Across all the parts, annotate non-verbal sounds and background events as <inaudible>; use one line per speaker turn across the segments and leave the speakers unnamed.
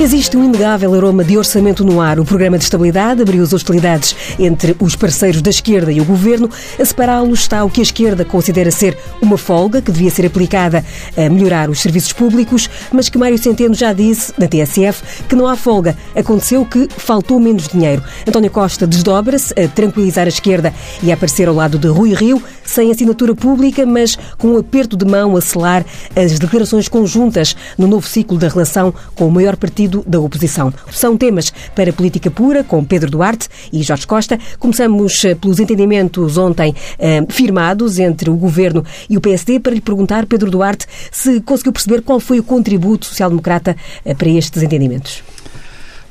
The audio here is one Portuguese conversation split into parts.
Existe um inegável aroma de orçamento no ar. O programa de estabilidade abriu as hostilidades entre os parceiros da esquerda e o governo. A separá-los está o que a esquerda considera ser uma folga que devia ser aplicada a melhorar os serviços públicos, mas que Mário Centeno já disse na TSF que não há folga. Aconteceu que faltou menos dinheiro. António Costa desdobra-se a tranquilizar a esquerda e a aparecer ao lado de Rui Rio, sem assinatura pública, mas com um aperto de mão a selar as declarações conjuntas no novo ciclo da relação com o maior partido da oposição. São temas para política pura, com Pedro Duarte e Jorge Costa. Começamos eh, pelos entendimentos ontem eh, firmados entre o Governo e o PSD para lhe perguntar, Pedro Duarte, se conseguiu perceber qual foi o contributo social-democrata eh, para estes entendimentos.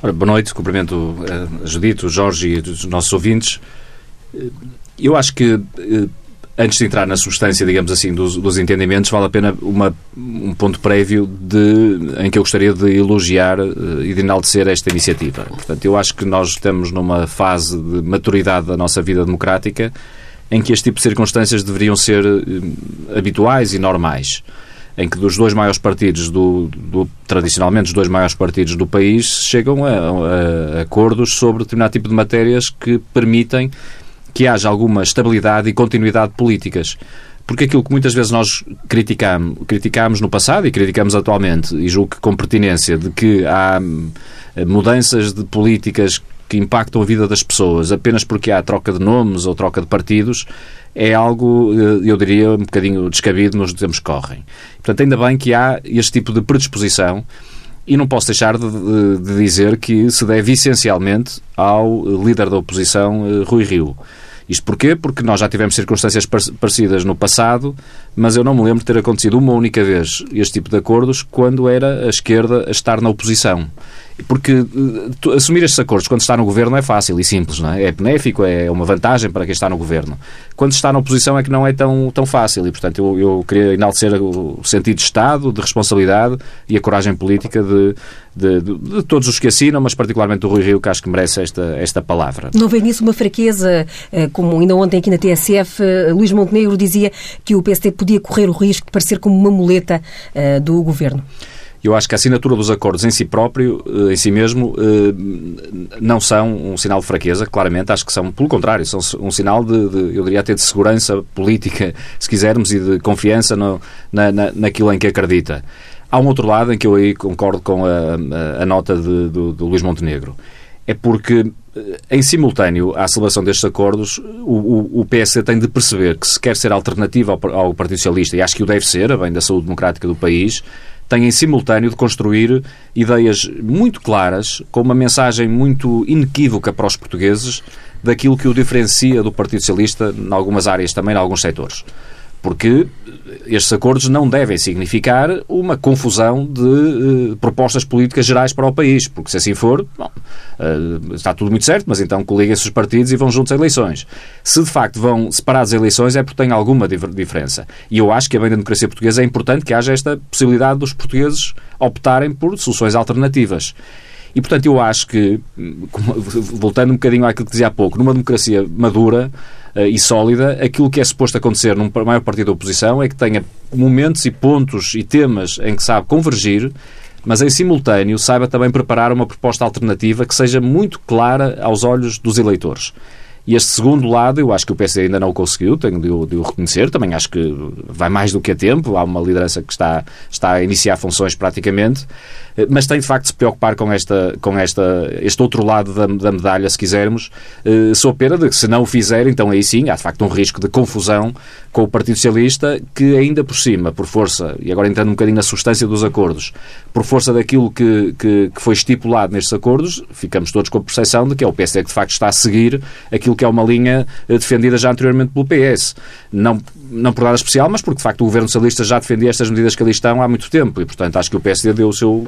Ora, boa noite, cumprimento a Judito, o Jorge e os nossos ouvintes. Eu acho que antes de entrar na substância, digamos assim, dos, dos entendimentos, vale a pena uma, um ponto prévio de, em que eu gostaria de elogiar uh, e de enaltecer esta iniciativa. Portanto, eu acho que nós estamos numa fase de maturidade da nossa vida democrática em que este tipo de circunstâncias deveriam ser uh, habituais e normais. Em que dos dois maiores partidos, do, do, tradicionalmente os dois maiores partidos do país, chegam a, a, a acordos sobre determinado tipo de matérias que permitem que haja alguma estabilidade e continuidade políticas. Porque aquilo que muitas vezes nós criticamos, criticamos no passado e criticamos atualmente, e julgo que com pertinência, de que há eh, mudanças de políticas que impactam a vida das pessoas apenas porque há troca de nomes ou troca de partidos, é algo, eh, eu diria, um bocadinho descabido nos tempos que correm. Portanto, ainda bem que há este tipo de predisposição e não posso deixar de, de, de, dizer que se deve essencialmente ao líder da oposição, eh, Rui Rio. Isto porquê? Porque nós já tivemos circunstâncias parecidas no passado, mas eu não me lembro de ter acontecido uma única vez este tipo de acordos quando era a esquerda a estar na oposição. Porque uh, assumir estes acordos quando está no governo é fácil e simples, não é? É benéfico, é uma vantagem para quem está no governo. Quando está na oposição é que não é tão, tão fácil e, portanto, eu, eu queria enaltecer o sentido de Estado, de responsabilidade e a coragem política de, de, de, de, todos os que assinam, mas particularmente do Rui Rio, que acho que merece esta, esta palavra.
Não vem nisso uma fraqueza, eh, como ainda ontem aqui na TSF, eh, Luís Montenegro dizia que o PSD podia correr o risco de parecer como uma muleta do governo?
Eu acho que a assinatura dos acordos em si próprio, eh, em si mesmo, eh, não são um sinal de fraqueza, claramente. Acho que são, pelo contrário, são um sinal de, de eu diria até de segurança política, se quisermos, e de confiança no, na, na, naquilo em que acredita. Há um outro lado em que eu aí concordo com a, a, a nota de, do, do Luís Montenegro. É porque eh, em simultâneo à celebração destes acordos, o, o, PS tem de perceber que se quer ser alternativa ao, ao Partido Socialista, e acho que o deve ser, a bem da saúde democrática do país, tem em simultâneo de construir ideias muito claras, com uma mensagem muito inequívoca para os portugueses daquilo que o diferencia do Partido Socialista em algumas áreas também, em alguns setores porque estes acordos não devem significar uma confusão de uh, propostas políticas gerais para o país, porque se assim for, bom, uh, está tudo muito certo, mas então coliguem-se os partidos e vão juntos a eleições. Se de facto vão separados a eleições é porque tem alguma diferença. E eu acho que a bem da democracia portuguesa é importante que haja esta possibilidade dos portugueses optarem por soluções alternativas. E, portanto, eu acho que, <laughs> voltando um bocadinho àquilo que dizia há pouco, numa democracia madura, e sólida, aquilo que é suposto acontecer num maior partido da oposição é que tenha momentos e pontos e temas em que sabe convergir, mas em simultâneo saiba também preparar uma proposta alternativa que seja muito clara aos olhos dos eleitores. E este segundo lado, eu acho que o PSD ainda não o conseguiu, tenho de o, de o, reconhecer. Também acho que vai mais do que a tempo. Há uma liderança que está, está a iniciar funções praticamente. Eh, mas tem de facto de se preocupar com, esta, com esta, este outro lado da, da medalha, se quisermos, eh, pena de que se não o fizer, então aí sim há de facto um risco de confusão com o Partido Socialista, que ainda por cima, por força, e agora entrando um bocadinho na substância dos acordos, por força daquilo que, que, que foi estipulado nestes acordos, ficamos todos com a percepção de que é o PSD que de facto está a seguir aquilo que é uma linha eh, defendida já anteriormente pelo PS. Não, não por nada especial, mas porque de facto o Governo Socialista já defendia estas medidas que ali estão há muito tempo e, portanto, acho que o PSD deu o seu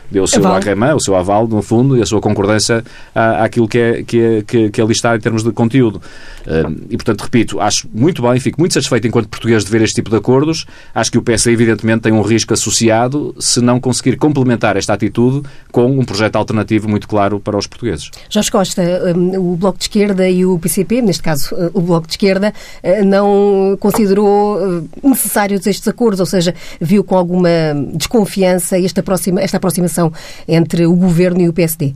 deu o seu aval. o seu aval, no fundo, e a sua concordância à, àquilo que é, que, é, que, que ali está em termos de conteúdo. E, portanto, repito, acho muito bem, fico muito satisfeito enquanto português de ver este tipo de acordos. Acho que o PS, evidentemente, tem um risco associado se não conseguir complementar esta atitude com um projeto alternativo muito claro para os portugueses.
Jorge Costa, o Bloco de Esquerda e e o PCP, neste caso o Bloco de Esquerda, não considerou necessários estes acordos, ou seja, viu com alguma desconfiança esta, aproxima, esta aproximação entre o Governo e o PSD.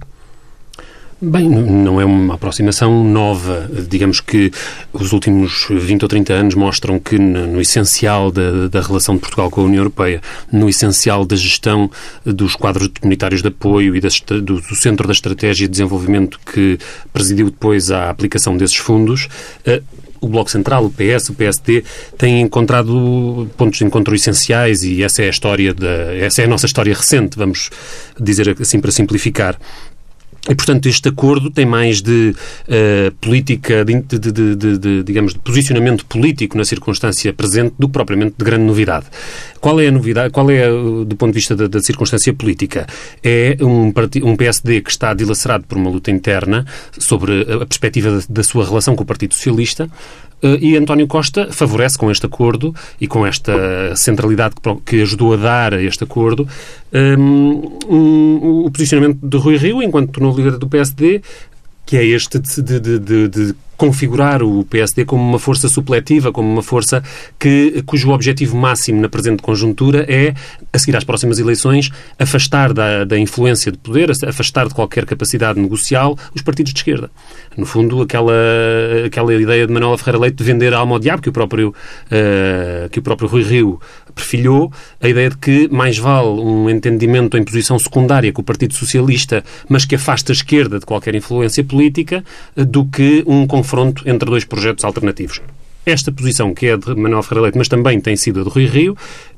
Bem, não é uma aproximação nova. Digamos que os últimos 20 ou 30 anos mostram que, no essencial da, da relação de Portugal com a União Europeia, no essencial da gestão dos quadros comunitários de apoio e do, do, centro da estratégia de desenvolvimento que presidiu depois a aplicação desses fundos, uh, o Bloco Central, o PS, o PSD, têm encontrado pontos de encontro essenciais e essa é a história da, essa é a nossa história recente, vamos dizer assim para simplificar. E, portanto, este acordo tem mais de uh, política, de, de, de, de, digamos, de posicionamento político na circunstância presente do que propriamente de grande novidade. Qual é a novidade? Qual é, do ponto de vista da, da circunstância política? É um, um, PSD que está dilacerado por uma luta interna sobre a perspectiva da, da sua relação com o Partido Socialista, eh, e António Costa favorece com este acordo e com esta centralidade que ajudou a dar a este acordo. Ehm, um, o posicionamento de Rui Rio, enquanto novo líder do PSD, que é este de, de, de, de configurar o PSD como uma força supletiva, como uma força que, cujo objetivo máximo na presente conjuntura é, a seguir às próximas eleições, afastar da, da influência de poder, afastar de qualquer capacidade negocial os partidos de esquerda. No fundo, aquela, aquela ideia de Manuela Ferreira Leite de vender a alma ao diabo, que o próprio, uh, que o próprio Rui Rio perfilhou, a ideia de que mais vale um entendimento em posição secundária com o Partido Socialista, mas que afasta a esquerda de qualquer influência política, do que um confronto entre dois projetos alternativos. Esta posição, que é de Manuel Ferreira Leite, mas também tem sido a de Rui Rio,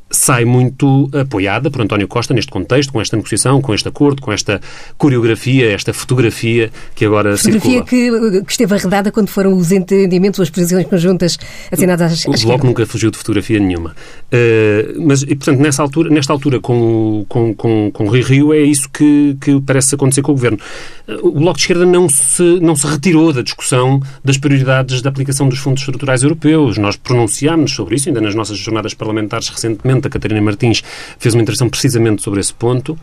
sai muito apoiada por António Costa neste contexto, com esta negociação, com este acordo, com esta coreografia, esta fotografia que agora
fotografia
circula.
Que, que esteve arredada quando foram os entendimentos, as posições conjuntas assinadas
às O Bloco nunca fugiu de fotografia nenhuma. Uh, mas, e, portanto, nessa altura, nesta altura com, com, com, com o Rio Rio, é isso que, que parece acontecer com o Governo. Uh, o Bloco de Esquerda não se, não se retirou da discussão das prioridades da aplicação dos fundos estruturais europeus. Nós pronunciámos sobre isso, ainda nas nossas jornadas parlamentares recentemente, a Catarina Martins fez uma intervenção precisamente sobre esse ponto.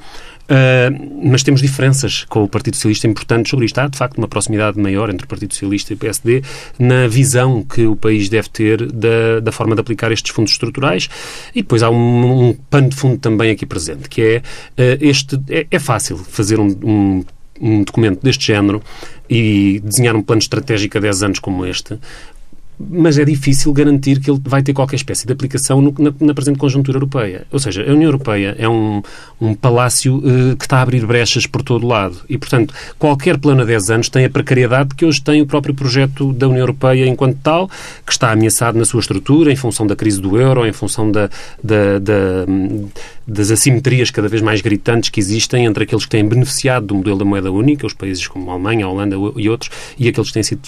Uh, mas temos diferenças com o Partido Socialista importantes sobre isto. Há, de facto, uma proximidade maior entre o Partido Socialista e o PSD na visão que o país deve ter da, da forma de aplicar estes fundos estruturais. E depois há um, um pano de fundo também aqui presente, que é uh, este. É, é, fácil fazer um, um um documento deste género e desenhar um plano estratégico a 10 anos como este, mas é difícil garantir que ele vai ter qualquer espécie de aplicação no, na, na, presente conjuntura europeia. Ou seja, a União Europeia é um, um palácio uh, que está a abrir brechas por todo lado e, portanto, qualquer plano a 10 anos tem a precariedade que hoje tem o próprio projeto da União Europeia enquanto tal, que está ameaçado na sua estrutura em função da crise do euro, em função da, da, da, das assimetrias cada vez mais gritantes que existem entre aqueles que têm beneficiado do modelo da moeda única, os países como a Alemanha, a Holanda e outros, e aqueles que têm sido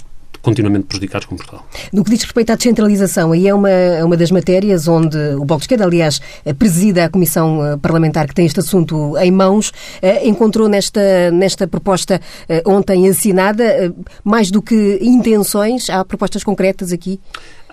continuamente prejudicados com Portugal.
No que diz respeito à descentralização, aí é uma, é uma das matérias onde o Bloco de Esquerda, aliás, presida a Comissão eh, Parlamentar que tem este assunto em mãos, eh, encontrou nesta, nesta proposta eh, ontem assinada mais do que intenções, há propostas concretas aqui?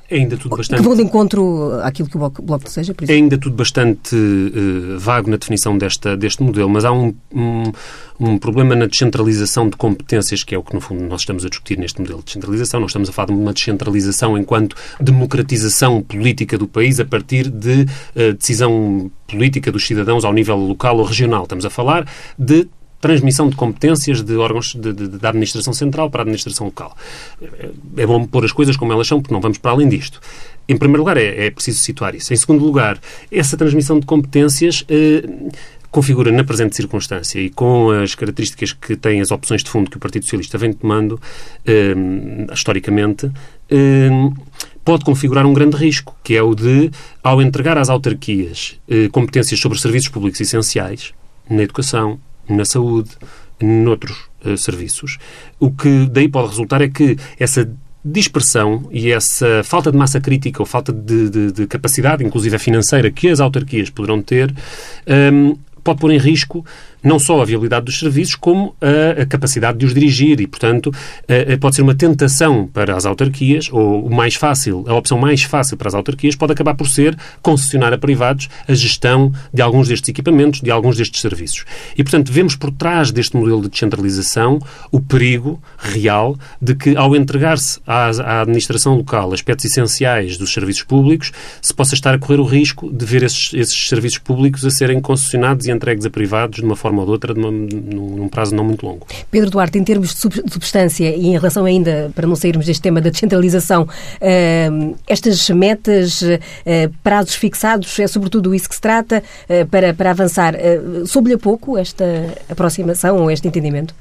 É ainda tudo bastante...
Que vão de encontro àquilo que o Bloco, deseja, por
É ainda tudo bastante uh, vago na definição desta, deste modelo, mas há um, um, um, problema na descentralização de competências, que é o que, no fundo, nós estamos a discutir neste modelo de descentralização. Nós estamos a falar de uma descentralização enquanto democratização política do país a partir de uh, decisão política dos cidadãos ao nível local ou regional. Estamos a falar de transmissão de competências de órgãos de, de, da administração central para a administração local. É bom pôr as coisas como elas são, porque não vamos para além disto. Em primeiro lugar, é, é preciso situar isso. Em segundo lugar, essa transmissão de competências eh, configura na presente circunstância e com as características que têm as opções de fundo que o Partido Socialista vem tomando eh, historicamente, eh, pode configurar um grande risco, que é o de, ao entregar às autarquias eh, competências sobre serviços públicos essenciais, na educação, na saúde, noutros uh, serviços. O que daí pode resultar é que essa dispersão e essa falta de massa crítica ou falta de, de, de capacidade, inclusive financeira, que as autarquias poderão ter, um, ehm, pode pôr em risco não só a viabilidade dos serviços, como a, a capacidade de os dirigir e, portanto, pode ser uma tentação para as autarquias, ou o mais fácil, a opção mais fácil para as autarquias pode acabar por ser concessionar a privados a gestão de alguns destes equipamentos, de alguns destes serviços. E, portanto, vemos por trás deste modelo de descentralização o perigo real de que, ao entregar-se à, à administração local aspectos essenciais dos serviços públicos, se possa estar a correr o risco de ver esses, esses serviços públicos a serem concessionados e entregues a privados de uma forma ou de outra, num prazo não muito longo.
Pedro Duarte, em termos de substância e em relação ainda, para não sairmos deste tema da descentralização, uh, estas metas, uh, prazos fixados, é sobretudo isso que se trata uh, para, para avançar. Uh, Soube-lhe a pouco esta aproximação ou este entendimento?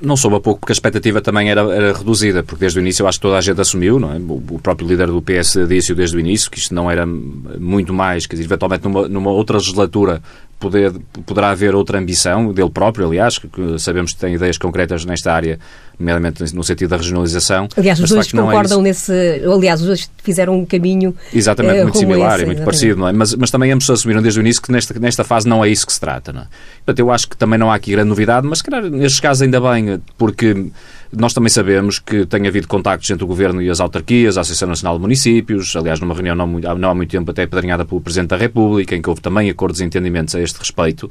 Não soube a pouco, porque a expectativa também era, era, reduzida, porque desde o início eu acho que toda a gente assumiu, não é? o, próprio líder do PS disse desde o início que isto não era muito mais, quer dizer, eventualmente numa, numa outra legislatura poder, poderá haver outra ambição dele próprio, aliás, que sabemos que tem ideias concretas nesta área, nomeadamente no sentido da regionalização.
Aliás, os dois concordam é nesse. Aliás, os dois fizeram um caminho.
Exatamente, uh, muito similar esse, e muito parecido, não é? Mas, mas também ambos assumiram desde o início que nesta, nesta fase não é isso que se trata, não é? Portanto, eu acho que também não há aqui grande novidade, mas, calhar, nestes casos ainda bem, porque nós também sabemos que tem havido contactos entre o Governo e as autarquias, a Associação Nacional de Municípios, aliás, numa reunião não, não há muito tempo até padrinhada pelo Presidente da República, em que houve também acordos e entendimentos a este respeito.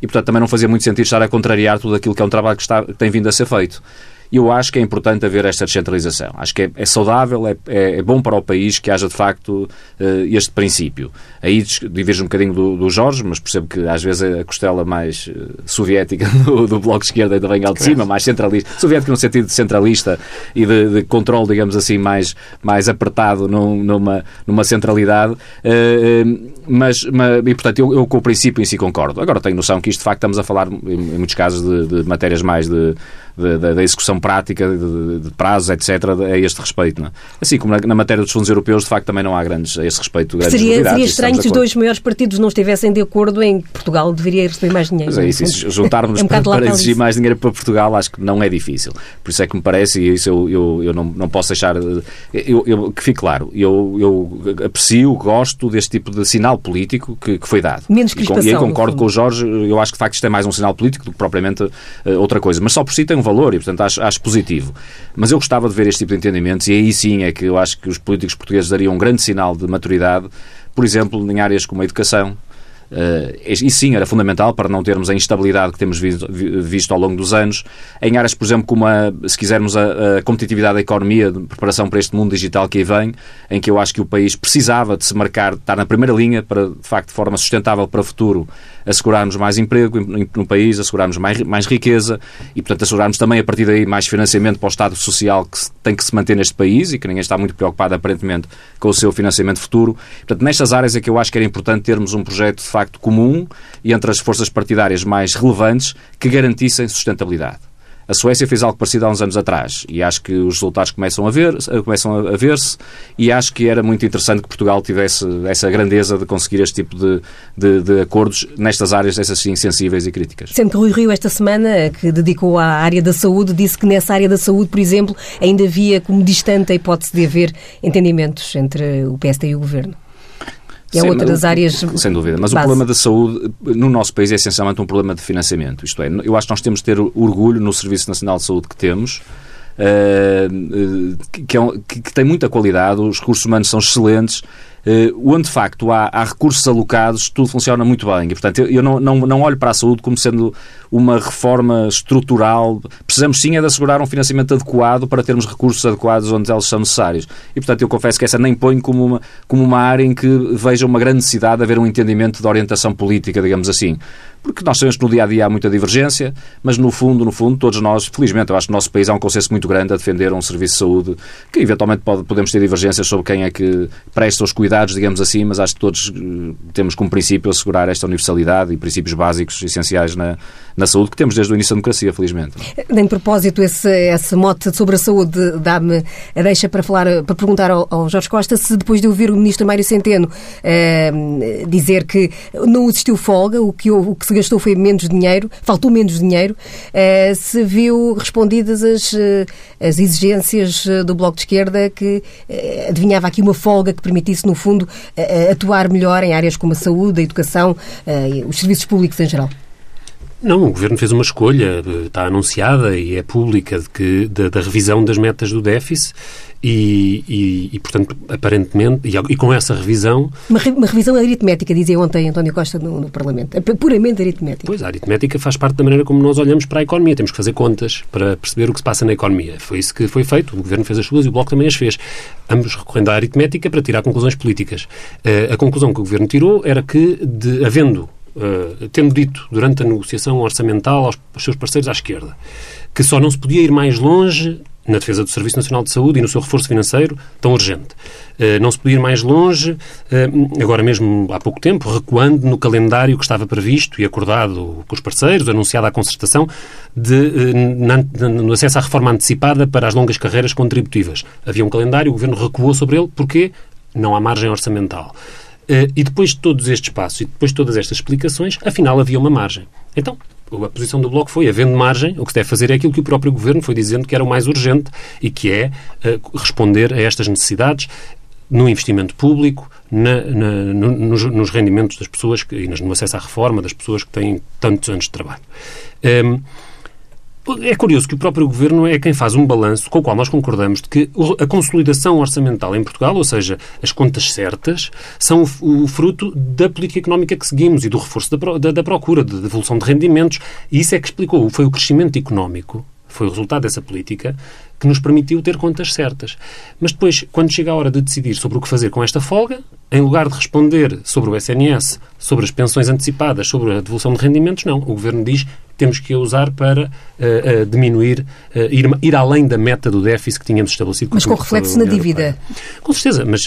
E, portanto, também não fazia muito sentido estar a contrariar tudo aquilo que é um trabalho que, está, que tem vindo a ser feito. E eu acho que é importante haver esta descentralização. Acho que é, é saudável, é, é, é, bom para o país que haja de facto uh, este princípio. Aí divirjo um bocadinho do, do, Jorge, mas percebo que às vezes a costela mais uh, soviética <laughs> do, do, Bloco de Esquerda ainda vem ao de cima, mais centralista. Soviética no sentido de centralista e de, de controle, digamos assim, mais, mais apertado num, numa, numa centralidade. Uh, mas, mas, e portanto, eu, eu, com o princípio em si concordo. Agora tenho noção que isto de facto estamos a falar, em, em muitos casos, de, de matérias mais de da execução prática, de, de, prazos, etc., a este respeito. Não? É? Assim como na, na, matéria dos fundos europeus, de facto, também não há grandes, a esse respeito, grandes
seria, Seria estranho se os dois maiores partidos não estivessem de acordo em que Portugal deveria receber mais dinheiro.
Mas é isso, juntarmos é um para, para exigir mais dinheiro para Portugal, acho que não é difícil. Por isso é que me parece, e isso eu, eu, eu não, não posso deixar, eu, eu, que fique claro, eu, eu aprecio, gosto deste tipo de sinal político que, que foi dado.
Menos crispação,
e, com, e aí concordo com o Jorge, eu acho que de facto isto é mais um sinal político do que propriamente uh, outra coisa. Mas só por si tem um valor e, portanto, acho, acho positivo. Mas eu gostava de ver este tipo de entendimentos e aí sim é que eu acho que os políticos portugueses dariam um grande sinal de maturidade, por exemplo, em áreas como a educação, Uh, e sim, era fundamental para não termos a instabilidade que temos visto, visto ao longo dos anos. Em áreas, por exemplo, como, a, se quisermos, a, a, competitividade da economia, de preparação para este mundo digital que aí vem, em que eu acho que o país precisava de se marcar, de estar na primeira linha para, de facto, de forma sustentável para o futuro, assegurarmos mais emprego no país, assegurarmos mais, mais riqueza e, portanto, assegurarmos também, a partir daí, mais financiamento para o Estado Social que tem que se manter neste país e que ninguém está muito preocupado, aparentemente, com o seu financiamento futuro. Portanto, nestas áreas é que eu acho que era importante termos um projeto, facto comum e entre as forças partidárias mais relevantes que garantissem sustentabilidade. A Suécia fez algo parecido há uns anos atrás e acho que os resultados começam a ver começam a ver-se e acho que era muito interessante que Portugal tivesse essa grandeza de conseguir este tipo de, de, de acordos nestas áreas, essas sim, sensíveis e críticas.
Sendo que Rui Rio, esta semana, que dedicou à área da saúde, disse que nessa área da saúde, por exemplo, ainda havia como distante a hipótese de haver entendimentos entre o PSD e o Governo é Sim, outra das áreas.
Sem dúvida. Mas base. o problema da saúde no nosso país é essencialmente um problema de financiamento. Isto é, eu acho que nós temos de ter orgulho no Serviço Nacional de Saúde que temos. Uh, que, é que, que, tem muita qualidade, os recursos humanos são excelentes, onde de facto há, há, recursos alocados, tudo funciona muito bem. E, portanto, eu, eu não, não, não olho para a saúde como sendo uma reforma estrutural. Precisamos sim é de assegurar um financiamento adequado para termos recursos adequados onde eles são necessários. E, portanto, eu confesso que essa nem ponho como uma, como uma área em que veja uma grande necessidade de haver um entendimento de orientação política, digamos assim porque nós sabemos que no dia a dia há muita divergência, mas no fundo, no fundo, todos nós, felizmente, eu acho que no nosso país há um consenso muito grande a defender um serviço de saúde, que eventualmente pode, podemos ter divergências sobre quem é que presta os cuidados, digamos assim, mas acho que todos eh, temos como princípio assegurar esta universalidade e princípios básicos essenciais na, na saúde que temos desde o início da democracia, felizmente.
Em propósito, esse, esse mote sobre a saúde dá-me a deixa para falar, para perguntar ao, ao, Jorge Costa se depois de ouvir o ministro Mário Centeno eh, dizer que não existiu folga, o que, o que se gastou foi menos dinheiro, faltou menos dinheiro, uh, se viu respondidas as, uh, as exigências eh, do Bloco de Esquerda que uh, adivinhava aqui uma folga que permitisse, no fundo, atuar melhor em áreas como a saúde, a educação e os serviços públicos em geral.
Não, o Governo fez uma escolha, está anunciada e é pública, de que, da, da revisão das metas do déficit e, e, e portanto, aparentemente, e, e, com essa revisão...
Uma, uma, revisão aritmética, dizia ontem António Costa no, no, Parlamento. É puramente aritmética.
Pois, a aritmética faz parte da maneira como nós olhamos para a economia. Temos que fazer contas para perceber o que se passa na economia. Foi isso que foi feito. O Governo fez as suas e o Bloco também as fez. Ambos recorrendo à aritmética para tirar conclusões políticas. Uh, a conclusão que o Governo tirou era que, de, havendo Uh, tendo dito durante a negociação orçamental aos, aos, seus parceiros à esquerda que só não se podia ir mais longe na defesa do Serviço Nacional de Saúde e no seu reforço financeiro tão urgente. Uh, não se podia ir mais longe, uh, agora mesmo há pouco tempo, recuando no calendário que estava previsto e acordado com os parceiros, anunciado à concertação, de, na, no acesso à reforma antecipada para as longas carreiras contributivas. Havia um calendário, o Governo recuou sobre ele, porque não há margem orçamental. Uh, e depois de todos estes passos e depois de todas estas explicações, afinal havia uma margem. Então, a posição do Bloco foi, havendo margem, o que se deve fazer é aquilo que o próprio Governo foi dizendo que era o mais urgente e que é uh, responder a estas necessidades no investimento público, na, na, no, nos, nos, rendimentos das pessoas que, e no acesso à reforma das pessoas que têm tantos anos de trabalho. Ehm, é curioso que o próprio Governo é quem faz um balanço com o qual nós concordamos de que a consolidação orçamental em Portugal, ou seja, as contas certas, são o fruto da política económica que seguimos e do reforço da, da, da procura, de devolução de rendimentos. E isso é que explicou, foi o crescimento económico foi o resultado dessa política que nos permitiu ter contas certas. Mas depois, quando chega a hora de decidir sobre o que fazer com esta folga, em lugar de responder sobre o SNS, sobre as pensões antecipadas, sobre a devolução de rendimentos, não. O Governo diz temos que a usar para uh, uh, diminuir, uh, ir, ir além da meta do déficit que tínhamos estabelecido.
Mas com reflexo na dívida.
Com certeza, mas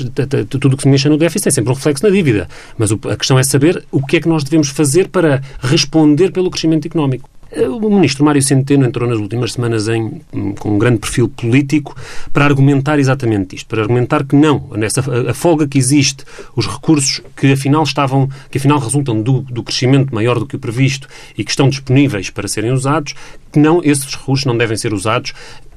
tudo o que se mexa no déficit tem sempre um reflexo na dívida. Mas a questão é saber o que é que nós devemos fazer para responder pelo crescimento económico. O ministro Mário Centeno entrou nas últimas semanas em, com um grande perfil político para argumentar exatamente isto, para argumentar que não, nessa, a, a folga que existe, os recursos que afinal estavam, que afinal resultam do, do crescimento maior do que o previsto e que estão disponíveis para serem usados, que não, esses recursos não devem ser usados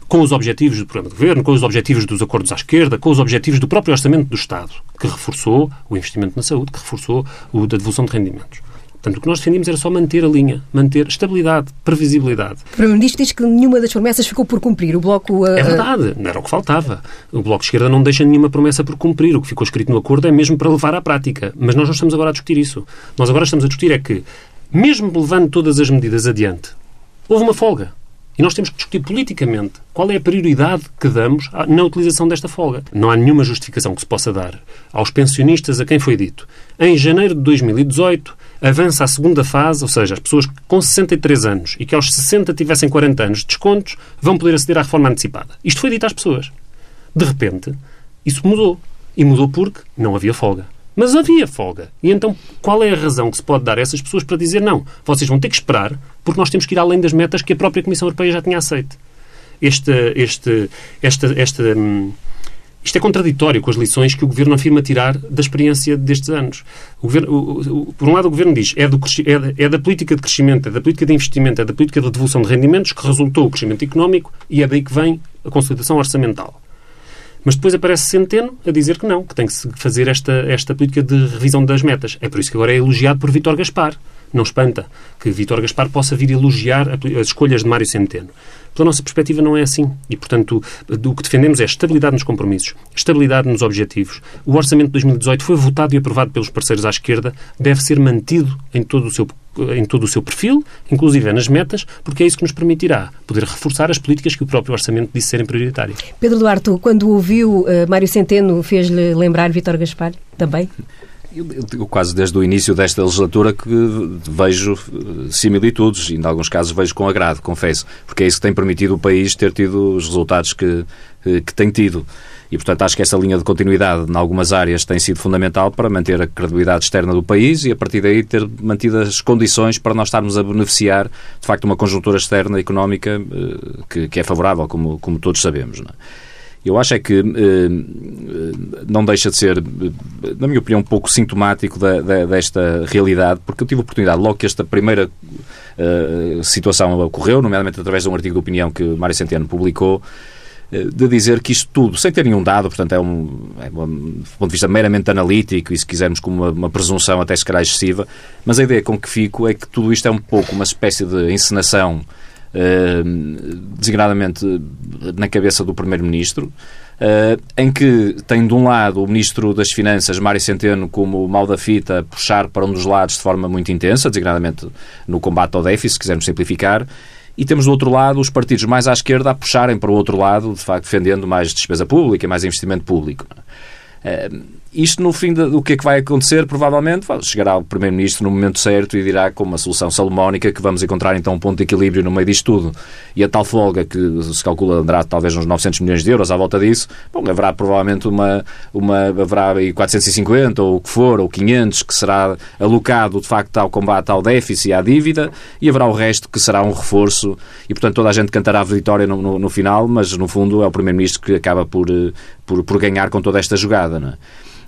com os objetivos do programa de governo, com os objetivos dos acordos à esquerda, com os objetivos do próprio orçamento do Estado, que reforçou o investimento na saúde, que reforçou o da devolução de rendimentos. Portanto, o que nós defendíamos era só manter a linha, manter estabilidade, previsibilidade.
O Primeiro-Ministro diz que nenhuma das promessas ficou por cumprir. O Bloco...
Uh... É verdade, não era o que faltava. O Bloco de Esquerda não deixa nenhuma promessa por cumprir. O que ficou escrito no acordo é mesmo para levar à prática. Mas nós não estamos agora a discutir isso. Nós agora estamos a discutir é que, mesmo levando todas as medidas adiante, houve uma folga. E nós temos que discutir politicamente qual é a prioridade que damos na utilização desta folga. Não há nenhuma justificação que se possa dar aos pensionistas a quem foi dito. Em janeiro de 2018, avança a segunda fase, ou seja, as pessoas com 63 anos e que aos 60 tivessem 40 anos de descontos vão poder aceder à reforma antecipada. Isto foi dito às pessoas. De repente, isso mudou. E mudou porque não havia folga. Mas havia folga. E então, qual é a razão que se pode dar a essas pessoas para dizer não? Vocês vão ter que esperar porque nós temos que ir além das metas que a própria Comissão Europeia já tinha aceito. Este, este, esta, esta, hum, isto é contraditório com as lições que o Governo afirma tirar da experiência destes anos. O governo, o, o, por um lado, o Governo diz é, do, é, é, da política de crescimento, é da política de investimento, é da política de devolução de rendimentos que resultou o crescimento económico e é daí que vem a consolidação orçamental. Mas depois aparece Centeno a dizer que não, que tem que se fazer esta, esta política de revisão das metas. É por isso que agora é elogiado por Vítor Gaspar. Não espanta que Vítor Gaspar possa vir elogiar as escolhas de Mário Centeno. Pela nossa perspectiva, não é assim. E, portanto, o que defendemos é estabilidade nos compromissos, estabilidade nos objetivos. O Orçamento de 2018 foi votado e aprovado pelos parceiros à esquerda, deve ser mantido em todo o seu em todo o seu perfil, inclusive nas metas, porque é isso que nos permitirá poder reforçar as políticas que o próprio Orçamento disse serem prioritárias.
Pedro Duarte, quando ouviu uh, Mário Centeno, fez-lhe lembrar Vítor Gaspar também?
Eu, quase desde o início desta legislatura que vejo eh, similitudes e, em alguns casos, vejo com agrado, confesso, porque é isso que tem permitido o país ter tido os resultados que, eh, que tem tido. E, portanto, acho que essa linha de continuidade, em algumas áreas, tem sido fundamental para manter a credibilidade externa do país e, a partir daí, ter mantido as condições para nós estarmos a beneficiar, de facto, uma conjuntura externa económica eh, que, que é favorável, como, como todos sabemos. Não é? Eu acho é que eh, não deixa de ser, na minha opinião, um pouco sintomático da, da, desta realidade, porque eu tive a oportunidade, logo que esta primeira situação ocorreu, nomeadamente através de um artigo de opinião que Mário Centeno publicou, de dizer que isto tudo, sem ter nenhum dado, portanto é um, é um do ponto de vista meramente analítico e se quisermos como uma, uma presunção até se calhar excessiva, mas a ideia com que fico é que tudo isto é um pouco uma espécie de encenação eh, designadamente na cabeça do Primeiro-Ministro, Uh, em que tem de um lado o Ministro das Finanças, Mário Centeno, como mal da fita, puxar para um dos lados de forma muito intensa, designadamente no combate ao déficit, se quisermos simplificar, e temos do outro lado os partidos mais à esquerda a puxarem para o outro lado, de facto, defendendo mais despesa pública, mais investimento público. Isto, no fim, do que é que vai acontecer, provavelmente, chegará o Primeiro-Ministro no momento certo e dirá, com uma solução salomónica, que vamos encontrar então um ponto de equilíbrio no meio disto tudo. E a tal folga, que se calcula andará talvez uns 900 milhões de euros à volta disso, bom, haverá provavelmente uma, uma haverá aí 450 ou o que for, ou 500, que será alocado, de facto, ao combate ao déficit e à dívida, e haverá o resto que será um reforço, e portanto toda a gente cantará a vitória no, no, no final, mas no fundo é o Primeiro-Ministro que acaba por, eh, por, por ganhar com toda esta jogada, não é?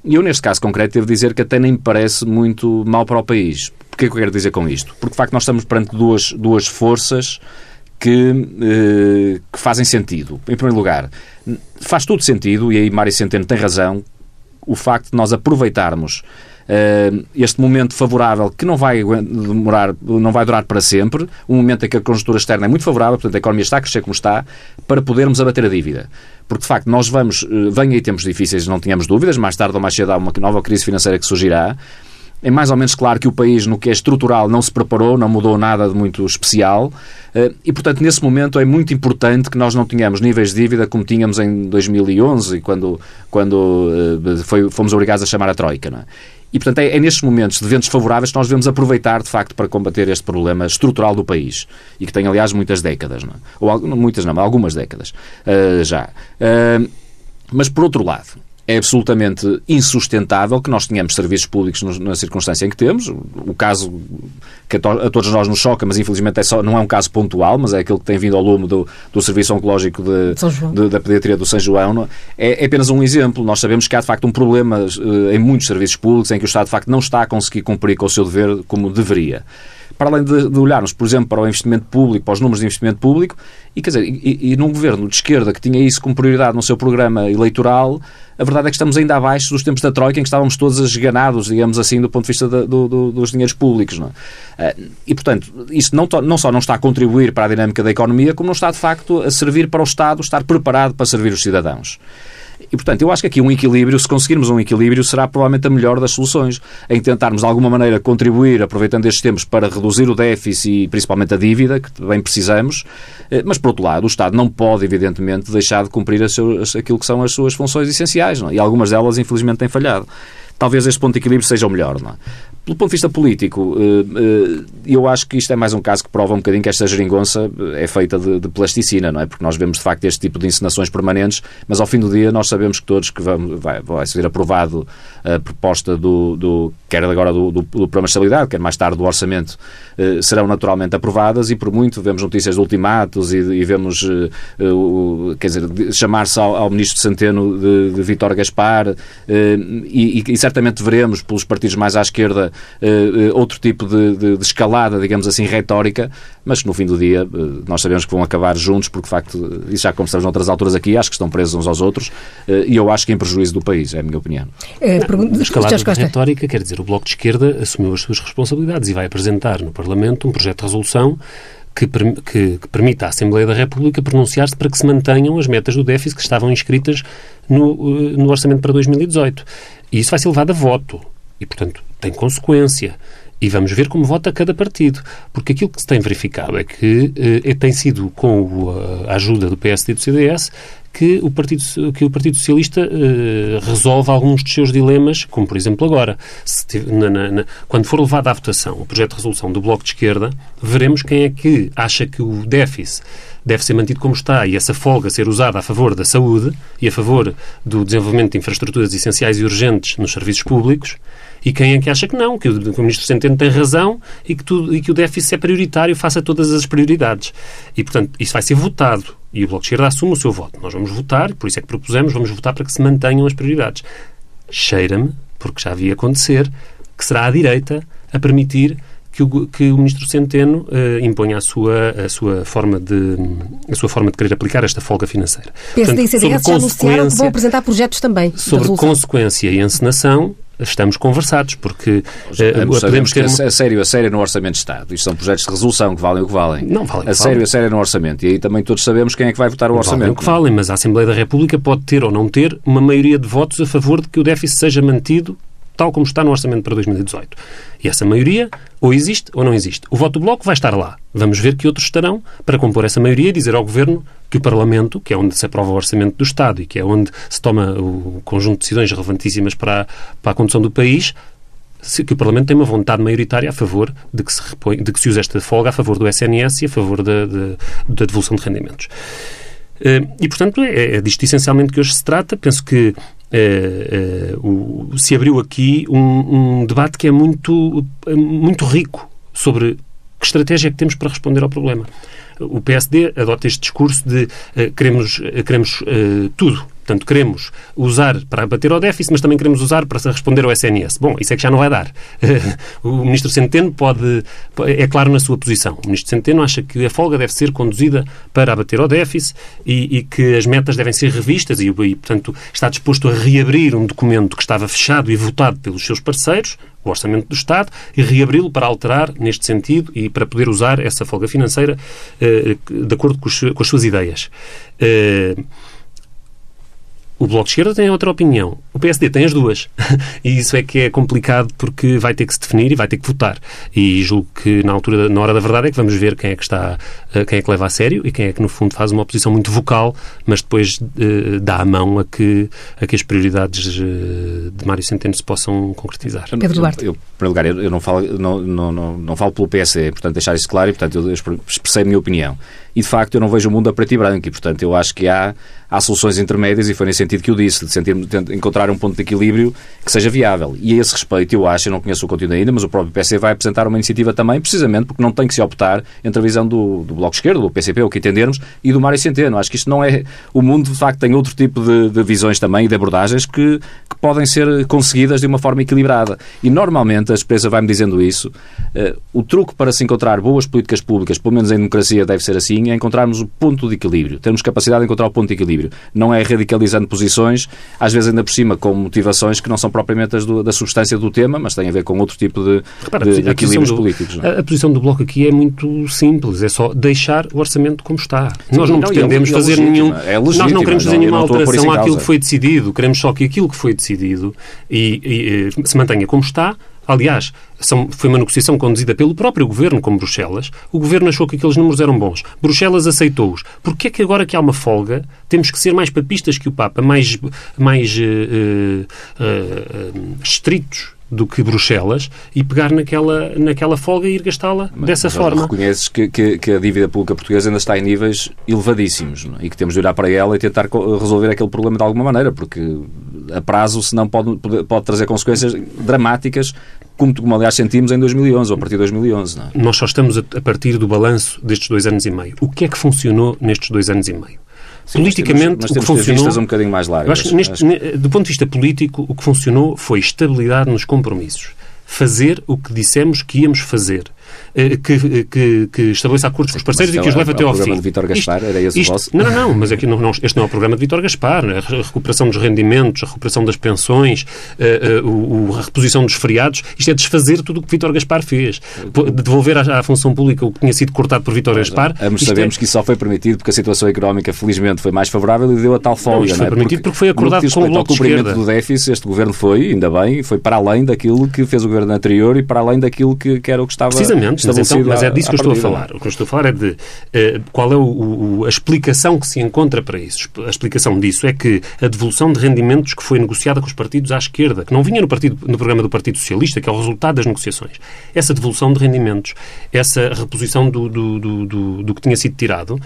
E eu, neste caso concreto, devo dizer que até nem me parece muito mal para o país. O que é que eu quero dizer com isto? Porque, de facto, nós estamos perante duas, duas forças que, eh, que fazem sentido. Em primeiro lugar, faz todo sentido, e aí Mário Centeno tem razão, o facto de nós aproveitarmos este momento favorável que não vai demorar, não vai durar para sempre, um momento em que a conjuntura externa é muito favorável, portanto a economia está a crescer como está, para podermos abater a dívida. Porque, de facto, nós vamos, uh, vem aí tempos difíceis, não tínhamos dúvidas, mais tarde ou mais cedo há uma nova crise financeira que surgirá, é mais ou menos claro que o país, no que é estrutural, não se preparou, não mudou nada de muito especial. Eh, e, portanto, nesse momento é muito importante que nós não tenhamos níveis de dívida como tínhamos em 2011, quando, quando foi, fomos obrigados a chamar a Troika. Não é? E, portanto, é, é nestes momentos de ventos favoráveis que nós devemos aproveitar, de facto, para combater este problema estrutural do país. E que tem, aliás, muitas décadas. Não? É? Ou muitas não, algumas décadas uh, já. Uh, mas, por outro lado, é absolutamente insustentável que nós tenhamos serviços públicos na circunstância em que temos. O caso que a, todos nós nos choca, mas infelizmente é só, não é um caso pontual, mas é aquele que tem vindo ao lume do, do Serviço Oncológico de, de, da Pediatria do São João. É, é, apenas um exemplo. Nós sabemos que há de facto um problema eh, em muitos serviços públicos em que o Estado de facto não está a conseguir cumprir com o seu dever como deveria para além de, de, olharmos, por exemplo, para o investimento público, para os números de investimento público, e quer dizer, e, e num governo de esquerda que tinha isso como prioridade no seu programa eleitoral, a verdade é que estamos ainda abaixo dos tempos da Troika, em que estávamos todos esganados, digamos assim, do ponto de vista do, do, dos dinheiros públicos. Não é? E, portanto, isso não, não só não está a contribuir para a dinâmica da economia, como não está, de facto, a servir para o Estado estar preparado para servir os cidadãos. E, portanto, eu acho que aqui um equilíbrio, se conseguirmos um equilíbrio, será provavelmente a melhor das soluções. Em tentarmos, de alguma maneira, contribuir, aproveitando estes tempos, para reduzir o déficit e principalmente a dívida, que bem precisamos. Eh, mas, por outro lado, o Estado não pode, evidentemente, deixar de cumprir aquilo que são as suas funções essenciais. Não? É? E algumas delas, infelizmente, têm falhado talvez este ponto de equilíbrio seja o melhor. Não é? Pelo ponto de vista político, eh, eh, eu acho que isto é mais um caso que prova um bocadinho que esta geringonça é feita de, de plasticina, não é? Porque nós vemos de facto este tipo de encenações permanentes, mas ao fim do dia nós sabemos que todos que vamos, vai, vai ser aprovado a proposta do, do quer agora do, do, do Programa de Estabilidade, quer mais tarde do Orçamento, eh, serão naturalmente aprovadas e por muito vemos notícias de ultimatos e, e vemos, quer dizer, chamar-se ao, ao, Ministro Centeno de, de Gaspar e, e certamente veremos pelos partidos mais à esquerda outro tipo de, de, de, escalada, digamos assim, retórica, mas que no fim do dia uh, nós sabemos que vão acabar juntos, porque de facto, isso já conversamos noutras alturas aqui, acho que estão presos uns aos outros, e eu acho que em prejuízo do país, é a minha opinião.
É, pergunta, escalada retórica, quer dizer, o Bloco de Esquerda assumiu as suas responsabilidades e vai apresentar no Parlamento um projeto de resolução que, que, que, permita à Assembleia da República pronunciar-se para que se mantenham as metas do déficit que estavam inscritas no, no Orçamento para 2018. E isso vai ser levado a voto. E, portanto, tem consequência. E vamos ver como vota cada partido. Porque aquilo que se tem verificado é que eh, tem sido, com a ajuda do PSD e do CDS, que o Partido, que o Partido Socialista eh, resolve alguns dos seus dilemas, como por exemplo agora. Na, na, quando for levado à votação o projeto de resolução do Bloco de Esquerda, veremos quem é que acha que o déficit deve ser mantido como está e essa folga ser usada a favor da saúde e a favor do desenvolvimento de infraestruturas essenciais e urgentes nos serviços públicos e quem é que acha que não, que o, que o Ministro Centeno tem razão e que, tudo, e que o déficit é prioritário, faça todas as prioridades. E, portanto, isso vai ser votado. E o Bloco de Esquerda assume o seu voto. Nós vamos votar, por isso é que propusemos, vamos votar para que se mantenham as prioridades. Cheira-me, porque já havia acontecer, que será a direita a permitir que o, que o Ministro Centeno uh, imponha a sua, a, sua forma de, a sua forma de querer aplicar esta folga financeira.
PSD e CDS já anunciaram que vão apresentar projetos também.
Sobre consequência e encenação, estamos conversados, porque
uh, podemos ter... A sério, a sério no Orçamento de Estado. Isto são projetos de resolução que valem o que valem.
Não valem.
A sério, a sério no Orçamento. E aí também todos sabemos quem é que vai votar o Orçamento. Valem
o que valem, mas a Assembleia da República pode ter ou não ter uma maioria de votos a favor de que o déficit seja mantido tal como está no Orçamento para 2018. E essa maioria ou existe ou não existe. O voto do Bloco vai estar lá. Vamos ver que outros estarão para compor essa maioria e dizer ao Governo que o Parlamento, que é onde se aprova o Orçamento do Estado e que é onde se toma o conjunto de decisões relevantíssimas para a, para a condução do país, que o Parlamento tem uma vontade maioritária a favor de que se, repõe, de que se use esta folga a favor do SNS e a favor da, da, da devolução de rendimentos. Eh, e, portanto, é, é disto essencialmente que hoje se trata. Penso que é, o, se abriu aqui um, um, debate que é muito, muito rico sobre que estratégia é que temos para responder ao problema. O PSD adota este discurso de uh, queremos, uh, queremos uh, tudo Portanto, queremos usar para bater ao déficit, mas também queremos usar para responder ao SNS. Bom, isso é que já não vai dar. <laughs> o Ministro Centeno pode, é claro na sua posição. O Ministro Centeno acha que a folga deve ser conduzida para abater ao déficit e, e que as metas devem ser revistas e, e, portanto, está disposto a reabrir um documento que estava fechado e votado pelos seus parceiros, o Orçamento do Estado, e reabri-lo para alterar neste sentido e para poder usar essa folga financeira eh, de acordo com, as suas ideias. Eh, o Bloco de Esquerda tem outra opinião. O PSD tem as duas. <laughs> e isso é que é complicado porque vai ter que se definir e vai ter que votar. E julgo que na altura, na hora da verdade é que vamos ver quem é que está, eh, quem é que leva a sério e quem é que no fundo faz uma oposição muito vocal, mas depois uh, dá a mão a que, a que as prioridades uh, de Mário Centeno se possam concretizar.
Pedro Duarte.
Eu, em primeiro lugar, eu, eu não, falo, não, não, não, não falo pelo PSD, portanto deixar isso claro e portanto eu expressei a minha opinião e de facto eu não vejo o mundo a preto e branco e portanto eu acho que há, há soluções intermédias e foi nesse sentido que eu disse, de sentir, de encontrar um ponto de equilíbrio que seja viável. E a esse respeito eu acho, eu não conheço o conteúdo ainda, mas o próprio PC vai apresentar uma iniciativa também, precisamente porque não tem que se optar entre a visão do, do Bloco Esquerdo, do PCP, o que entendermos, e do Mário Centeno. Acho que isto não é... O mundo de facto tem outro tipo de, de visões também e de abordagens que, que podem ser conseguidas de uma forma equilibrada. E normalmente, a empresa vai-me dizendo isso, uh, o truque para se encontrar boas políticas públicas, pelo menos em democracia deve ser assim, é encontrarmos o ponto de equilíbrio. Termos capacidade de encontrar o ponto de equilíbrio. Não é radicalizando posições, às vezes ainda por cima com motivações que não são propriamente as do, da substância do tema, mas têm a ver com outro tipo de, Repara, de, equilíbrios do, políticos.
A, a, posição do Bloco aqui é muito simples, é só deixar o orçamento como está. Sim, nós não, não pretendemos é, é fazer nenhum... É nós não queremos fazer nenhuma alteração àquilo que foi decidido, queremos só que aquilo que foi decidido e, e, e se mantenha como está, Aliás, são, foi uma negociação conduzida pelo próprio governo com Bruxelas. O governo achou que aqueles números eram bons. Bruxelas aceitou-os. Porquê é que agora que há uma folga temos que ser mais papistas que o Papa, mais, mais uh, uh, uh, estritos do que Bruxelas e pegar naquela, naquela folga e ir gastá-la dessa
mas
forma.
Reconheces que, que, que, a dívida pública portuguesa ainda está em níveis elevadíssimos é? e que temos de olhar para ela e tentar resolver aquele problema de alguma maneira, porque a prazo, senão, pode, pode trazer consequências dramáticas como, como aliás sentimos em 2011 ou a partir de 2011. Não é?
Nós só estamos a, a partir do balanço destes dois anos e meio. O que é que funcionou nestes dois anos e meio? Sim, politicamente,
mas temos,
mas o que funcionou.
um bocadinho mais largas.
acho neste, acho... do ponto de vista político, o que funcionou foi estabilidade nos compromissos. Fazer o que dissemos que íamos fazer. Eh, que, que, que estabeleça acordos com os parceiros e que os leve até ao fim. O
programa de Vítor Gaspar
isto,
era esse
isto,
o vosso?
Não, não, mas aqui não, não, este não é o programa de Vítor Gaspar. É? A recuperação dos rendimentos, a recuperação das pensões, a, a, a, reposição dos feriados. Isto é desfazer tudo o que Vítor Gaspar fez. Devolver à, à, função pública o que tinha sido cortado por Vítor Gaspar.
Ambos sabemos é... que isso só foi permitido porque a situação económica, felizmente, foi mais favorável e deu a tal folga. Não,
isto foi
não
é? permitido porque, porque foi acordado com o Bloco
de cumprimento do déficit, este governo foi, ainda bem, foi para além daquilo que fez o governo anterior e para além daquilo que, que era o que estava
Precisamente, mas, então, mas é disso que eu estou a falar. O que eu estou a falar é de uh, qual é o, o, a explicação que se encontra para isso. A explicação disso é que a devolução de rendimentos que foi negociada com os partidos à esquerda, que não vinha no, partido, no programa do Partido Socialista, que é o resultado das negociações, essa devolução de rendimentos, essa reposição do, do, do, do, do que tinha sido tirado,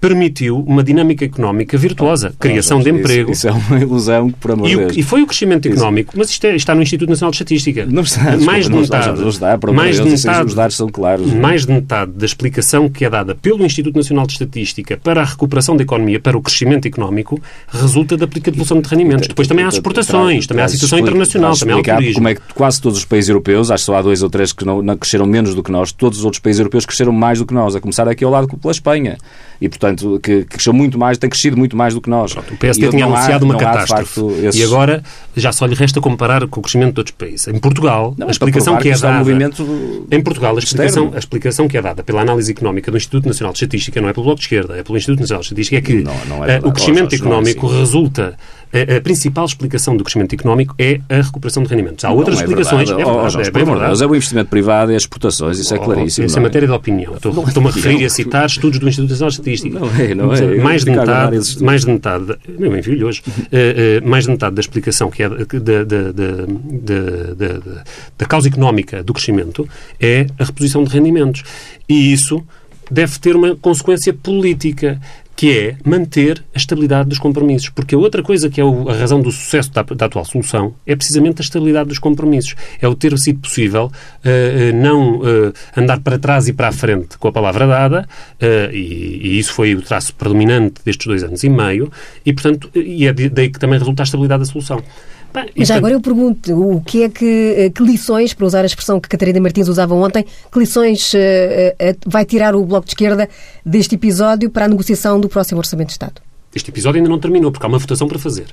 permitiu uma dinâmica económica virtuosa, criação de emprego.
Isso, isso, é uma ilusão, por amor
de
Deus.
E foi o crescimento económico, mas isto é, está no Instituto Nacional de Estatística.
Não está,
mais
de
metade,
não está, por mais de metade, os dados são claros.
Mais de metade da explicação que é dada pelo Instituto Nacional de Estatística para a recuperação da economia, para o crescimento económico, resulta da devolução de rendimentos. Depois também há as exportações, também há a situação internacional, também há o turismo.
Como é que quase todos os países europeus, acho que só há dois ou três que não, não cresceram menos do que nós, todos os outros países europeus cresceram mais do que nós, a começar aqui ao lado pela Espanha. E, portanto, que, que cresceu muito mais, tem crescido muito mais do que nós.
Pronto, o PSD tinha anunciado há, uma catástrofe. Facto, esses... E agora já só lhe resta comparar com o crescimento de outros países. Em Portugal, não, a explicação que é dada...
movimento
em Portugal, a explicação, a explicação que é dada pela análise económica do Instituto Nacional de Estatística, não é pelo Bloco de Esquerda, é pelo Instituto Nacional de Estatística, é que não, não é o crescimento é económico assim. resulta a, a, principal explicação do crescimento económico é a recuperação de rendimentos. Há outras
é
explicações.
Verdade. É verdade, oh, é, é, verdade. é o investimento privado e as exportações, isso é claríssimo.
Isso é, matéria de opinião. Estou-me a referir a citar estudos do Instituto Nacional de Estatística.
Não é, não é.
Mais de metade, mais de metade, meu filho hoje, uh, uh, mais de metade da explicação que é da, da, da causa económica do crescimento é a reposição de rendimentos. E isso deve ter uma consequência política que é manter a estabilidade dos compromissos. Porque a outra coisa que é a razão do sucesso da, da atual solução é precisamente a estabilidade dos compromissos. É o ter sido possível uh, não uh, andar para trás e para a frente com a palavra dada, uh, e, e, isso foi o traço predominante destes dois anos e meio, e, portanto, e é daí que também resulta a estabilidade da solução.
Mas já agora eu pergunto, o que é que, eh, que lições, para usar a expressão que Catarina Martins usava ontem, que lições uh, uh, vai tirar o Bloco de Esquerda deste episódio para a negociação do próximo Orçamento de Estado?
Este episódio ainda não terminou, porque há uma votação para fazer.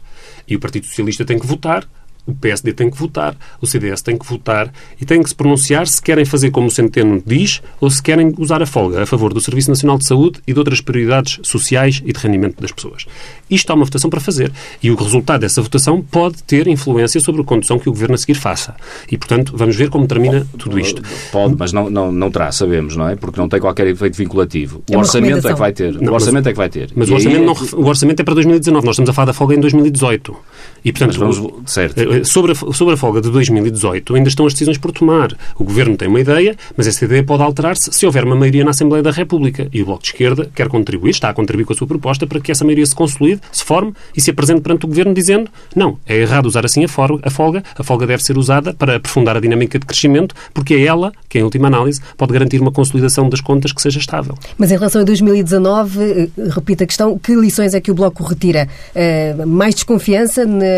E o Partido Socialista tem que votar, o PSD tem que votar, o CDS tem que votar e tem que se pronunciar se querem fazer como o Centeno diz ou se querem usar a folga a favor do Serviço Nacional de Saúde e de outras prioridades sociais e de rendimento das pessoas. Isto há uma votação para fazer e o resultado dessa votação pode ter influência sobre a condução que o Governo a seguir faça. E, portanto, vamos ver como termina tudo isto.
Pode, mas não, não, não terá, sabemos, não é? Porque não tem qualquer efeito vinculativo. O é orçamento é que vai ter. Não, o orçamento
mas,
é que vai ter.
Mas o orçamento, não, o orçamento é para 2019. Nós estamos a falar da folga em 2018. E, portanto,
vamos, certo. Eh,
eh, sobre, a, sobre a folga de 2018 ainda estão as decisões por tomar. O Governo tem uma ideia, mas essa ideia pode alterar-se se houver uma maioria na Assembleia da República. E o Bloco de Esquerda quer contribuir, está a contribuir com a sua proposta para que essa maioria se consolide, se forme e se apresente perante o Governo dizendo não, é errado usar assim a folga, a folga deve ser usada para aprofundar a dinâmica de crescimento, porque é ela que, em última análise, pode garantir uma consolidação das contas que seja estável.
Mas em relação a 2019, eh, repito a questão, que lições é que o Bloco retira? Uh, mais desconfiança na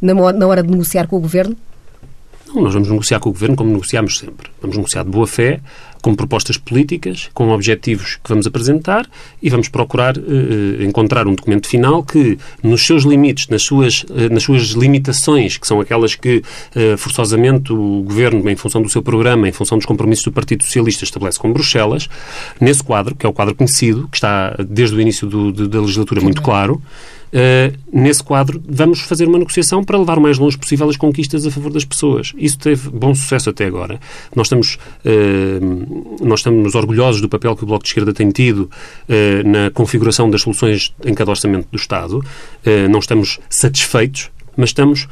na, na hora de negociar com o Governo?
Não, nós vamos negociar com o Governo como negociamos sempre. Vamos negociar de boa fé, com propostas políticas, com objetivos que vamos apresentar e vamos procurar uh, encontrar um documento final que, nos seus limites, nas suas, uh, nas suas limitações, que são aquelas que uh, forçosamente o Governo, em função do seu programa, em função dos compromissos do Partido Socialista, estabelece com Bruxelas, nesse quadro, que é o quadro conhecido, que está desde o início do, de, da legislatura muito claro, Uh, nesse quadro, vamos fazer uma negociação para levar o mais longe possível as conquistas a favor das pessoas. Isso teve bom sucesso até agora. Nós estamos, uh, nós estamos orgulhosos do papel que o Bloco de Esquerda tem tido uh, na configuração das soluções em cada orçamento do Estado. não estamos satisfeitos, mas estamos,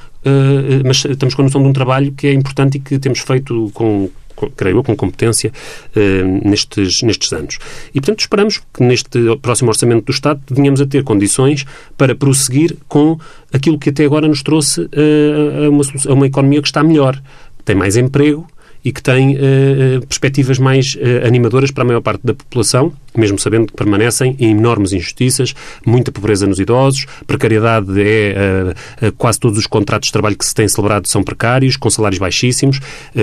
mas estamos com a noção de um trabalho que é importante e que temos feito com creio eu, com competência uh, nestes, nestes anos. E, portanto, esperamos que neste próximo Orçamento do Estado venhamos a ter condições para prosseguir com aquilo que até agora nos trouxe uh, a, uma, a uma economia que está melhor. Tem mais emprego, e que tem uh, perspectivas mais animadoras para a maior parte da população, mesmo sabendo que permanecem em enormes injustiças, muita pobreza nos idosos, precariedade é uh, quase todos os contratos de trabalho que se têm celebrado são precários, com salários baixíssimos,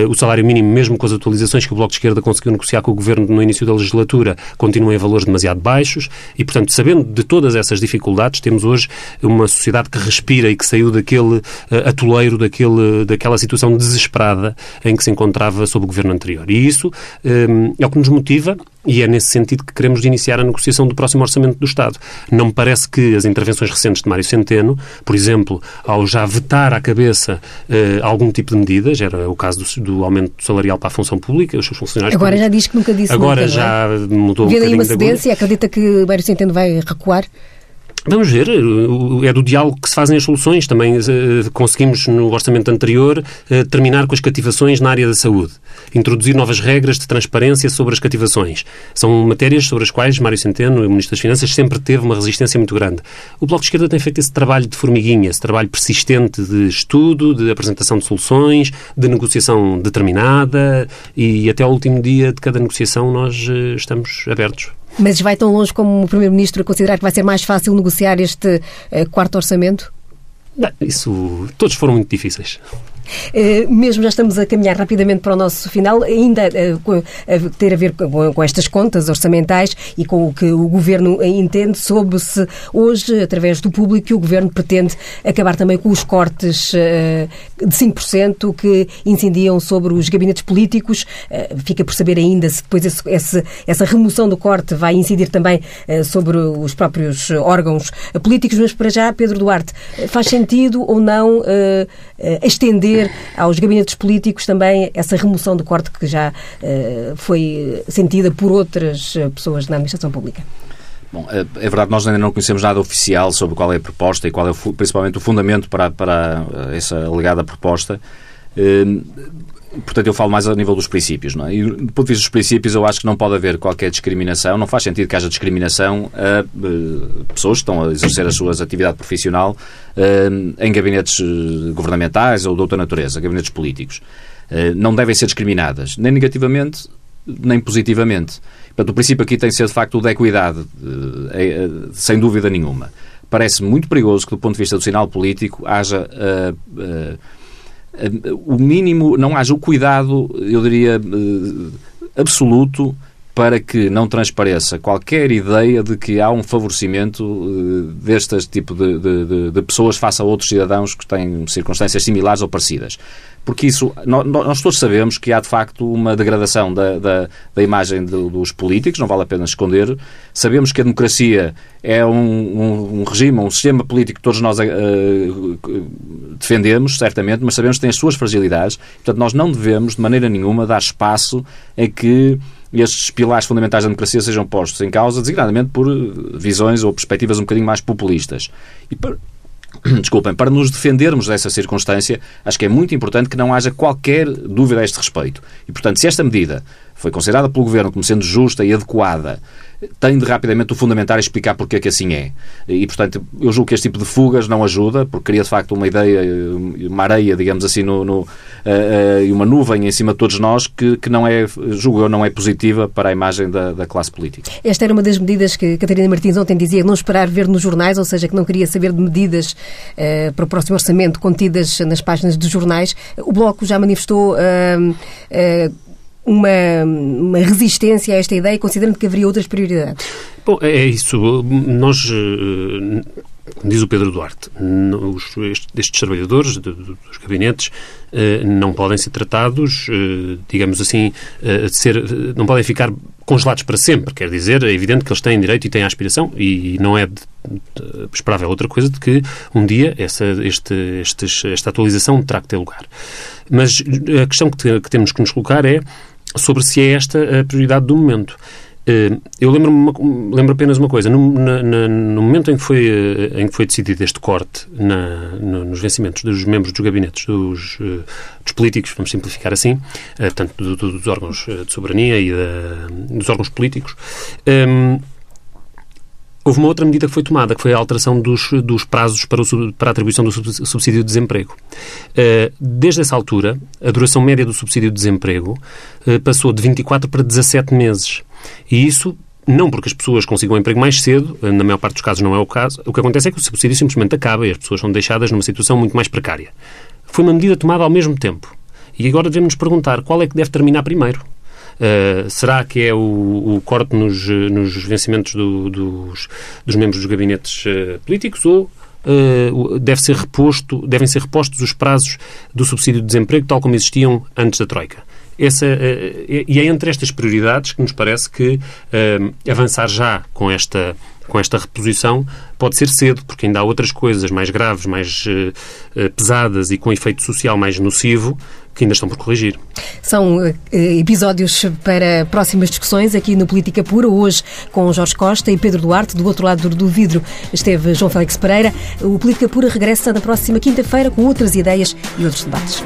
o salário mínimo, mesmo com as atualizações que o Bloco de Esquerda conseguiu negociar com o Governo no início da legislatura, continua em valores demasiado baixos e, portanto, sabendo de todas essas dificuldades, temos hoje uma sociedade que respira e que saiu daquele atoleiro, daquele, daquela situação desesperada em que se encontrava sob o governo anterior. E isso um, é o que nos motiva e é nesse sentido que queremos iniciar a negociação do próximo Orçamento do Estado. Não me parece que as intervenções recentes de Mário Centeno, por exemplo, ao já vetar à cabeça uh, algum tipo de medidas, era o caso do, do, aumento salarial para a função pública, os seus funcionários
Agora
públicos.
já diz que nunca disse
Agora
nunca,
já
é?
mudou
Vendo um aí uma cedência, acredita que Mário Centeno vai recuar?
Vamos ver, é do diálogo que se fazem as soluções. Também uh, conseguimos, no orçamento anterior, uh, terminar com as cativações na área da saúde. Introduzir novas regras de transparência sobre as cativações. São matérias sobre as quais Mário Centeno, o Ministro das Finanças, sempre teve uma resistência muito grande. O Bloco de Esquerda tem feito esse trabalho de formiguinha, esse trabalho persistente de estudo, de apresentação de soluções, de negociação determinada e até ao último dia de cada negociação nós estamos abertos
mas vai tão longe como o Primeiro-Ministro a considerar que vai ser mais fácil negociar este uh, quarto orçamento?
Não, isso. Todos foram muito difíceis.
Eh, mesmo já estamos a caminhar rapidamente para o nosso final, ainda eh, a ter a ver com estas contas orçamentais e com o que o Governo entende sobre se hoje, através do público, que o Governo pretende acabar também com os cortes eh, de 5% que incidiam sobre os gabinetes políticos. Fica por saber ainda se depois esse, essa remoção do corte vai incidir também sobre os próprios órgãos políticos, mas para já, Pedro Duarte, faz sentido ou não estender aos gabinetes políticos também essa remoção do corte que já uh, foi sentida por outras eh, pessoas na administração pública.
Bom, é, é verdade, nós ainda não conhecemos nada oficial sobre qual é a proposta e qual é principalmente o fundamento para, para eh, essa alegada proposta. Portanto, eu falo mais a nível dos princípios. Não é? E, do ponto de vista dos princípios, eu acho que não pode haver qualquer discriminação. Não faz sentido que haja discriminação a uh, pessoas que estão a exercer a sua atividade profissional uh, em gabinetes eh, governamentais ou de outra natureza, gabinetes políticos. Uh, não devem ser discriminadas, nem negativamente, nem positivamente. Portanto, o princípio aqui tem que ser, de facto, o da equidade, é, sem dúvida nenhuma. Parece muito perigoso que, do ponto de vista do sinal político, haja o mínimo, não haja o cuidado, eu diria, eh, absoluto para que não transpareça qualquer ideia de que há um favorecimento uh, deste tipo de, de, de, pessoas face a outros cidadãos que têm circunstâncias similares ou parecidas porque isso, nós, todos sabemos que há de facto uma degradação da, da, da imagem de, dos políticos, não vale a pena esconder. Sabemos que a democracia é um, um, um regime, um sistema político que todos nós uh, defendemos, certamente, mas sabemos que tem as suas fragilidades. Portanto, nós não devemos, de maneira nenhuma, dar espaço a que estes pilares fundamentais da democracia sejam postos em causa, designadamente por visões ou perspectivas um bocadinho mais populistas. E <coughs> desculpem, para nos defendermos dessa circunstância, acho que é muito importante que não haja qualquer dúvida a este respeito. E, portanto, se esta medida foi considerada pelo Governo como sendo justa e adequada tem de rapidamente o fundamentar explicar porque é que assim é. E, portanto, eu julgo que este tipo de fugas não ajuda, porque cria de facto uma ideia, uma areia, digamos assim, no, no uh, uh, e uma nuvem em cima de todos nós que, que não é, julgo eu, não é positiva para a imagem da, da classe política.
Esta era uma das medidas que Catarina Martins ontem dizia, não esperar ver nos jornais, ou seja, que não queria saber de medidas uh, para o próximo orçamento contidas nas páginas dos jornais. O Bloco já manifestou uma, uma resistência a esta ideia, considerando que haveria outras prioridades?
Bom, é, isso. Nós, eh, diz o Pedro Duarte, os, estes trabalhadores dos gabinetes eh, não podem ser tratados, eh, digamos assim, ser, não podem ficar congelados para sempre. Quer dizer, é evidente que eles têm direito e têm aspiração e não é esperável outra coisa de que um dia essa, este, estes, esta atualização terá que ter lugar. Mas a questão que, que temos que nos colocar é sobre se é esta a prioridade do momento. Eh, eu lembro-me lembro apenas uma coisa. No, na, no, momento em que, foi, eh, em que foi decidido este corte na, no, nos vencimentos dos membros dos gabinetes dos, eh, dos políticos, vamos simplificar assim, portanto, do, do, dos órgãos de soberania e da, dos órgãos políticos, Houve uma outra medida que foi tomada, que foi a alteração dos, dos prazos para, o, para a atribuição do subsídio de desemprego. Eh, desde essa altura, a duração média do subsídio de desemprego eh, passou de 24 para 17 meses. E isso não porque as pessoas consigam um emprego mais cedo, eh, na maior parte dos casos não é o caso. O que acontece é que o subsídio simplesmente acaba e as pessoas são deixadas numa situação muito mais precária. Foi uma medida tomada ao mesmo tempo. E agora devemos nos perguntar qual é que deve terminar primeiro. Uh, será que é o, o corte nos, nos vencimentos do, dos, dos membros dos gabinetes uh, políticos ou uh, deve ser reposto, devem ser repostos os prazos do subsídio de desemprego tal como existiam antes da Troika? Essa, e é entre estas prioridades que nos parece que avançar já com esta com esta reposição pode ser cedo, porque ainda há outras coisas mais graves, mais uh, pesadas e com efeito social mais nocivo que ainda estão por corrigir.
São uh, episódios para próximas discussões aqui no Política Pura, hoje com Jorge Costa e Pedro Duarte. Do outro lado do vidro esteve João Félix Pereira. O Política Pura regressa na próxima quinta-feira com outras ideias e outros debates.